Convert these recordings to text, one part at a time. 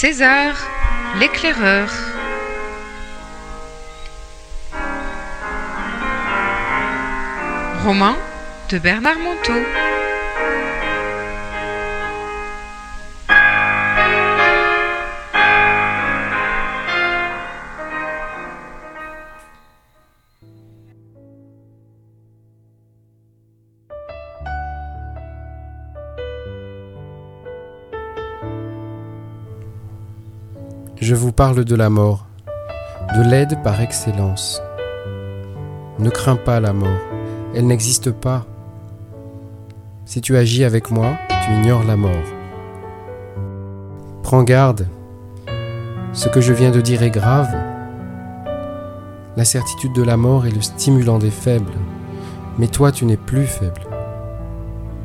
César, l'éclaireur. Roman de Bernard Monteau. Je vous parle de la mort, de l'aide par excellence. Ne crains pas la mort, elle n'existe pas. Si tu agis avec moi, tu ignores la mort. Prends garde, ce que je viens de dire est grave. La certitude de la mort est le stimulant des faibles, mais toi tu n'es plus faible.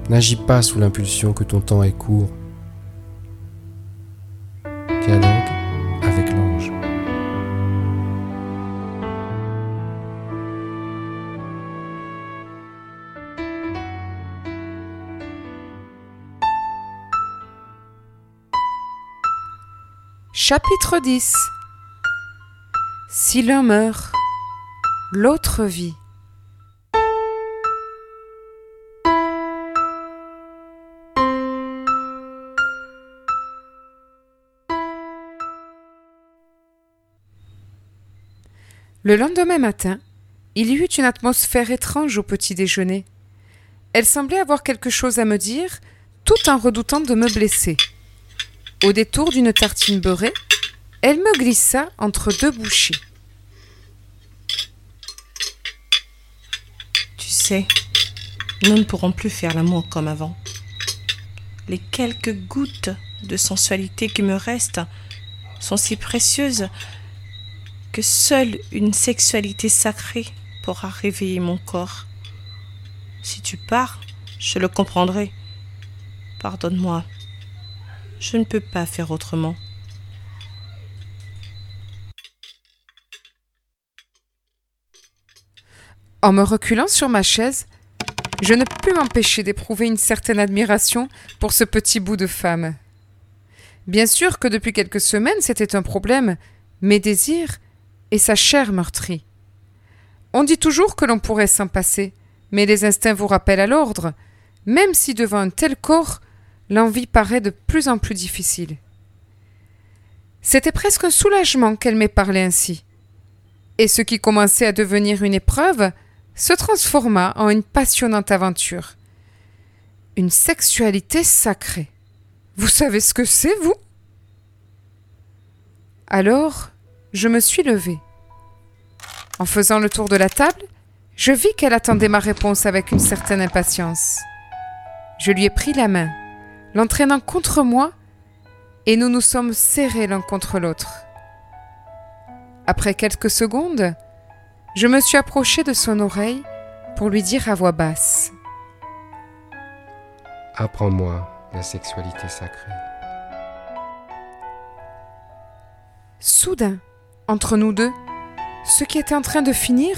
N'agis pas sous l'impulsion que ton temps est court. Chapitre 10 Si l'un meurt, l'autre vit. Le lendemain matin, il y eut une atmosphère étrange au petit déjeuner. Elle semblait avoir quelque chose à me dire, tout en redoutant de me blesser. Au détour d'une tartine beurrée, elle me glissa entre deux bouchées. Tu sais, nous ne pourrons plus faire l'amour comme avant. Les quelques gouttes de sensualité qui me restent sont si précieuses que seule une sexualité sacrée pourra réveiller mon corps. Si tu pars, je le comprendrai. Pardonne-moi. Je ne peux pas faire autrement. En me reculant sur ma chaise, je ne pus m'empêcher d'éprouver une certaine admiration pour ce petit bout de femme. Bien sûr que depuis quelques semaines c'était un problème, mes désirs et sa chair meurtrie. On dit toujours que l'on pourrait s'en passer, mais les instincts vous rappellent à l'ordre, même si devant un tel corps, l'envie paraît de plus en plus difficile. C'était presque un soulagement qu'elle m'ait parlé ainsi. Et ce qui commençait à devenir une épreuve se transforma en une passionnante aventure. Une sexualité sacrée. Vous savez ce que c'est, vous? Alors, je me suis levée. En faisant le tour de la table, je vis qu'elle attendait ma réponse avec une certaine impatience. Je lui ai pris la main, l'entraînant contre moi, et nous nous sommes serrés l'un contre l'autre. Après quelques secondes, je me suis approchée de son oreille pour lui dire à voix basse Apprends-moi la sexualité sacrée. Soudain, entre nous deux, ce qui était en train de finir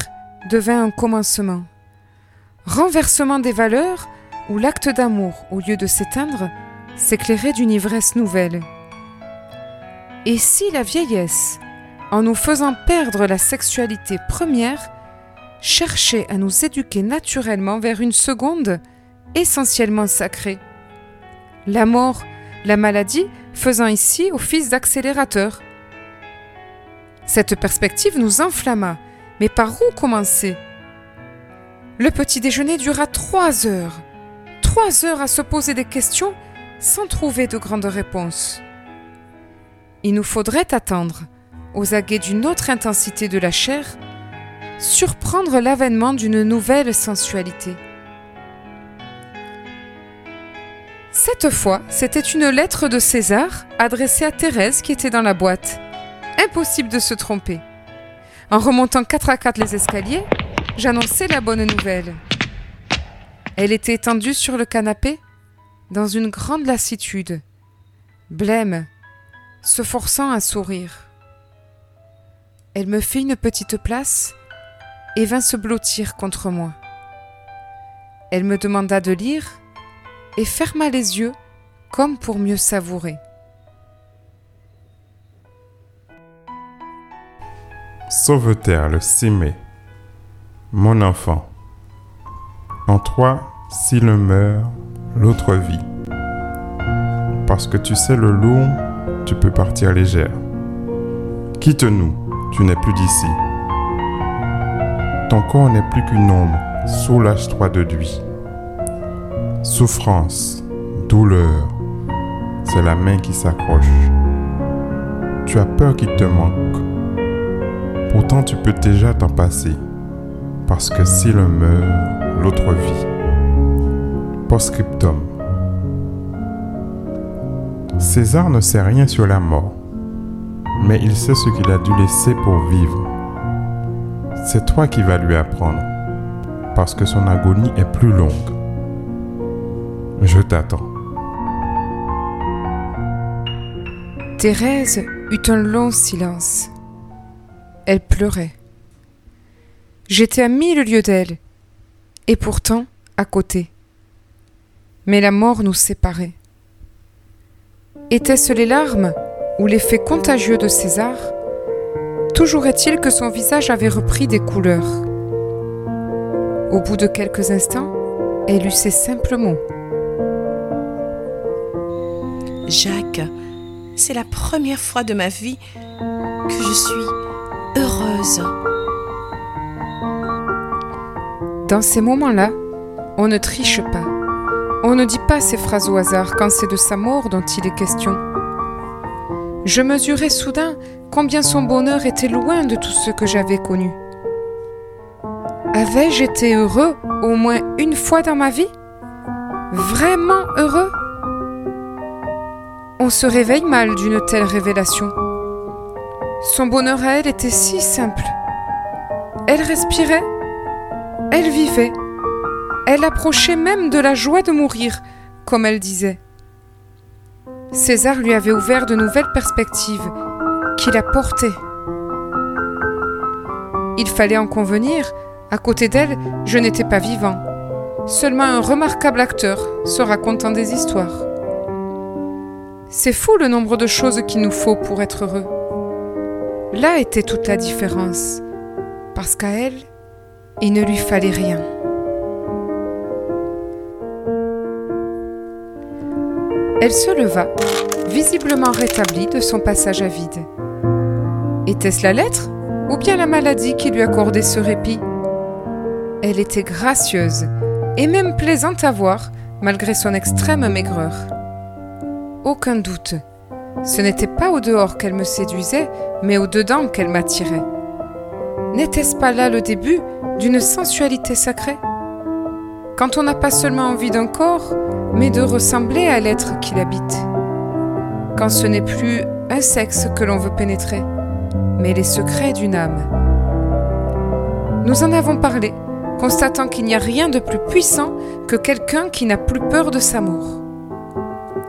devint un commencement. Renversement des valeurs où l'acte d'amour, au lieu de s'éteindre, s'éclairait d'une ivresse nouvelle. Et si la vieillesse, en nous faisant perdre la sexualité première, cherchait à nous éduquer naturellement vers une seconde essentiellement sacrée? La mort, la maladie faisant ici office d'accélérateur. Cette perspective nous enflamma, mais par où commencer? Le petit déjeuner dura trois heures. Trois heures à se poser des questions sans trouver de grandes réponses. Il nous faudrait attendre, aux aguets d'une autre intensité de la chair, surprendre l'avènement d'une nouvelle sensualité. Cette fois, c'était une lettre de César adressée à Thérèse qui était dans la boîte. Impossible de se tromper. En remontant quatre à quatre les escaliers, j'annonçai la bonne nouvelle. Elle était étendue sur le canapé, dans une grande lassitude, blême, se forçant à sourire. Elle me fit une petite place et vint se blottir contre moi. Elle me demanda de lire et ferma les yeux comme pour mieux savourer. Sauveterre le 6 mai. Mon enfant, en toi, si l'un meurt, l'autre vit. Parce que tu sais le lourd, tu peux partir légère. Quitte-nous, tu n'es plus d'ici. Ton corps n'est plus qu'une ombre, soulage-toi de lui. Souffrance, douleur, c'est la main qui s'accroche. Tu as peur qu'il te manque. Pourtant tu peux déjà t'en passer. Parce que si l'un meurt, l'autre vit. Postscriptum. César ne sait rien sur la mort, mais il sait ce qu'il a dû laisser pour vivre. C'est toi qui vas lui apprendre, parce que son agonie est plus longue. Je t'attends. Thérèse eut un long silence. Elle pleurait. J'étais à mille lieues d'elle, et pourtant à côté. Mais la mort nous séparait. Étaient-ce les larmes ou l'effet contagieux de César? Toujours est-il que son visage avait repris des couleurs. Au bout de quelques instants, elle eut ces simples mots. Jacques, c'est la première fois de ma vie que je suis heureuse. Dans ces moments-là, on ne triche pas. On ne dit pas ces phrases au hasard quand c'est de sa mort dont il est question. Je mesurais soudain combien son bonheur était loin de tout ce que j'avais connu. Avais-je été heureux au moins une fois dans ma vie? Vraiment heureux? On se réveille mal d'une telle révélation. Son bonheur à elle était si simple. Elle respirait, elle vivait, elle approchait même de la joie de mourir, comme elle disait. César lui avait ouvert de nouvelles perspectives qui la portaient. Il fallait en convenir, à côté d'elle, je n'étais pas vivant, seulement un remarquable acteur se racontant des histoires. C'est fou le nombre de choses qu'il nous faut pour être heureux. Là était toute la différence, parce qu'à elle, il ne lui fallait rien. Elle se leva, visiblement rétablie de son passage à vide. Était-ce la lettre ou bien la maladie qui lui accordait ce répit? Elle était gracieuse et même plaisante à voir malgré son extrême maigreur. Aucun doute, ce n'était pas au dehors qu'elle me séduisait, mais au dedans qu'elle m'attirait. N'était-ce pas là le début d'une sensualité sacrée Quand on n'a pas seulement envie d'un corps, mais de ressembler à l'être qui l'habite. Quand ce n'est plus un sexe que l'on veut pénétrer, mais les secrets d'une âme. Nous en avons parlé, constatant qu'il n'y a rien de plus puissant que quelqu'un qui n'a plus peur de sa mort.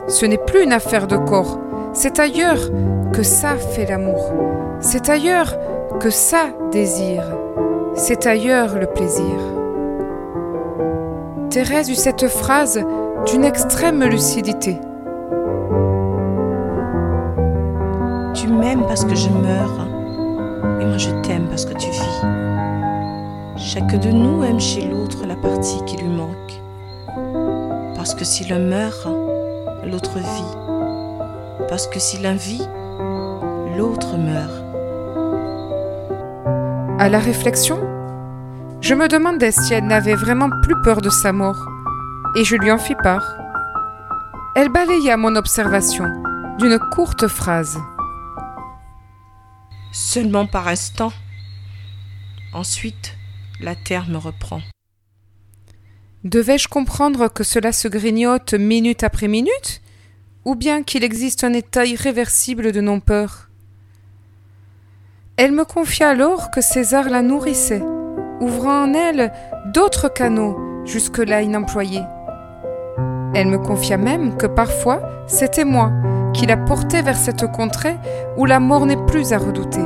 Ce n'est plus une affaire de corps, c'est ailleurs que ça fait l'amour, c'est ailleurs que ça désire, c'est ailleurs le plaisir. Thérèse eut cette phrase d'une extrême lucidité. Tu m'aimes parce que je meurs, et moi je t'aime parce que tu vis. Chaque de nous aime chez l'autre la partie qui lui manque. Parce que si l'un meurt, l'autre vit. Parce que si l'un vit, l'autre meurt. À la réflexion, je me demandais si elle n'avait vraiment plus peur de sa mort, et je lui en fis part. Elle balaya mon observation d'une courte phrase. Seulement par instant. Ensuite, la terre me reprend. Devais-je comprendre que cela se grignote minute après minute Ou bien qu'il existe un état irréversible de non-peur? Elle me confia alors que César la nourrissait, ouvrant en elle d'autres canaux jusque-là inemployés. Elle me confia même que parfois c'était moi qui la portais vers cette contrée où la mort n'est plus à redouter.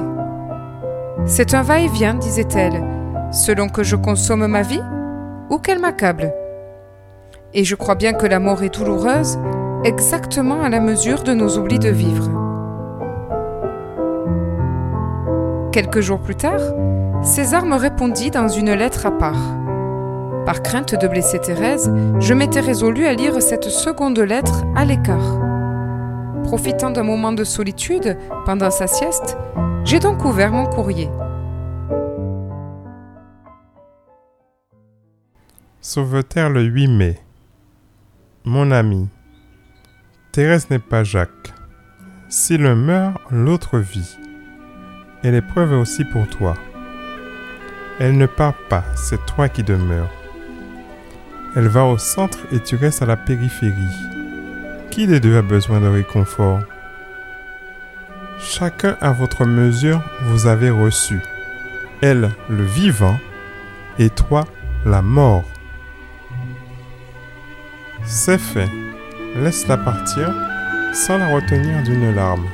C'est un va-et-vient, disait-elle, selon que je consomme ma vie ou qu'elle m'accable. Et je crois bien que la mort est douloureuse exactement à la mesure de nos oublis de vivre. Quelques jours plus tard, César me répondit dans une lettre à part. Par crainte de blesser Thérèse, je m'étais résolu à lire cette seconde lettre à l'écart. Profitant d'un moment de solitude pendant sa sieste, j'ai donc ouvert mon courrier. Sauveterre le 8 mai. Mon ami, Thérèse n'est pas Jacques. Si l'un meurt, l'autre vit. Et l'épreuve est aussi pour toi. Elle ne part pas, c'est toi qui demeures. Elle va au centre et tu restes à la périphérie. Qui des deux a besoin de réconfort? Chacun à votre mesure vous avez reçu. Elle, le vivant, et toi, la mort. C'est fait. Laisse-la partir sans la retenir d'une larme.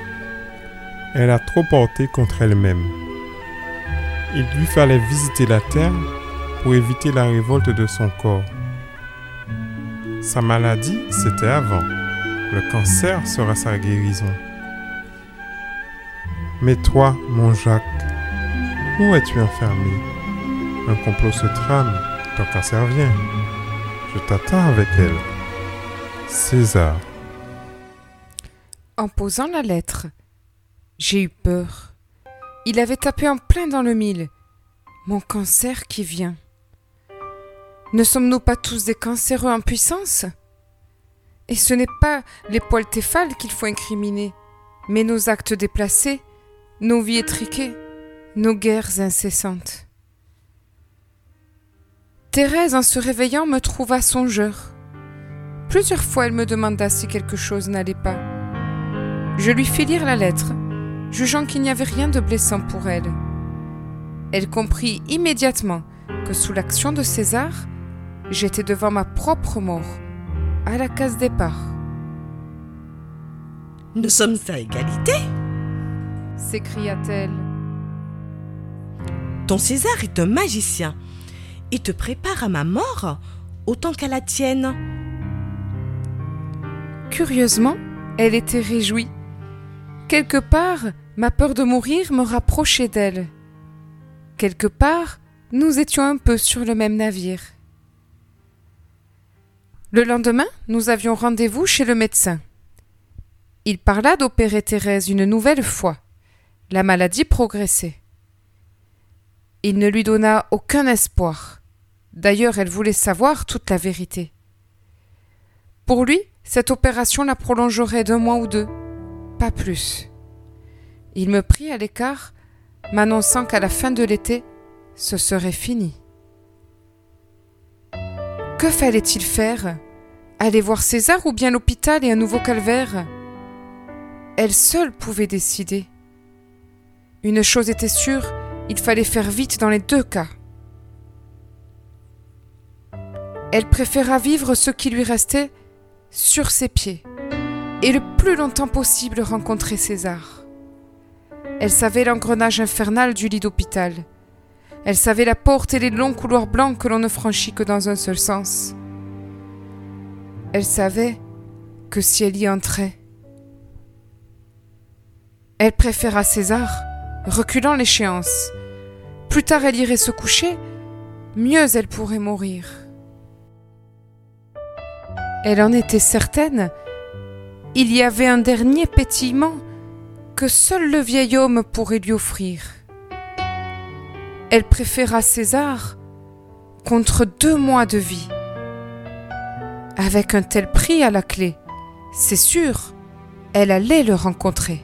Elle a trop porté contre elle-même. Il lui fallait visiter la terre pour éviter la révolte de son corps. Sa maladie, c'était avant. Le cancer sera sa guérison. Mais toi, mon Jacques, où es-tu enfermé? Un complot se trame, ton cancer vient. Je t'attends avec elle. César. En posant la lettre, j'ai eu peur. Il avait tapé en plein dans le mille. Mon cancer qui vient. Ne sommes-nous pas tous des cancéreux en puissance? Et ce n'est pas les poils téphales qu'il faut incriminer, mais nos actes déplacés, nos vies étriquées, nos guerres incessantes. Thérèse, en se réveillant, me trouva songeur. Plusieurs fois, elle me demanda si quelque chose n'allait pas. Je lui fis lire la lettre, jugeant qu'il n'y avait rien de blessant pour elle. Elle comprit immédiatement que sous l'action de César, J'étais devant ma propre mort, à la case départ. Nous sommes à égalité? s'écria-t-elle. Ton César est un magicien et te prépare à ma mort autant qu'à la tienne. Curieusement, elle était réjouie. Quelque part, ma peur de mourir me rapprochait d'elle. Quelque part, nous étions un peu sur le même navire. Le lendemain, nous avions rendez-vous chez le médecin. Il parla d'opérer Thérèse une nouvelle fois. La maladie progressait. Il ne lui donna aucun espoir. D'ailleurs, elle voulait savoir toute la vérité. Pour lui, cette opération la prolongerait d'un mois ou deux, pas plus. Il me prit à l'écart, m'annonçant qu'à la fin de l'été, ce serait fini. Que fallait-il faire? Aller voir César ou bien l'hôpital et un nouveau calvaire? Elle seule pouvait décider. Une chose était sûre, il fallait faire vite dans les deux cas. Elle préféra vivre ce qui lui restait sur ses pieds et le plus longtemps possible rencontrer César. Elle savait l'engrenage infernal du lit d'hôpital. Elle savait la porte et les longs couloirs blancs que l'on ne franchit que dans un seul sens. Elle savait que si elle y entrait, elle préféra César, reculant l'échéance. Plus tard elle irait se coucher, mieux elle pourrait mourir. Elle en était certaine, il y avait un dernier pétillement que seul le vieil homme pourrait lui offrir. Elle préféra César contre deux mois de vie. Avec un tel prix à la clé, c'est sûr, elle allait le rencontrer.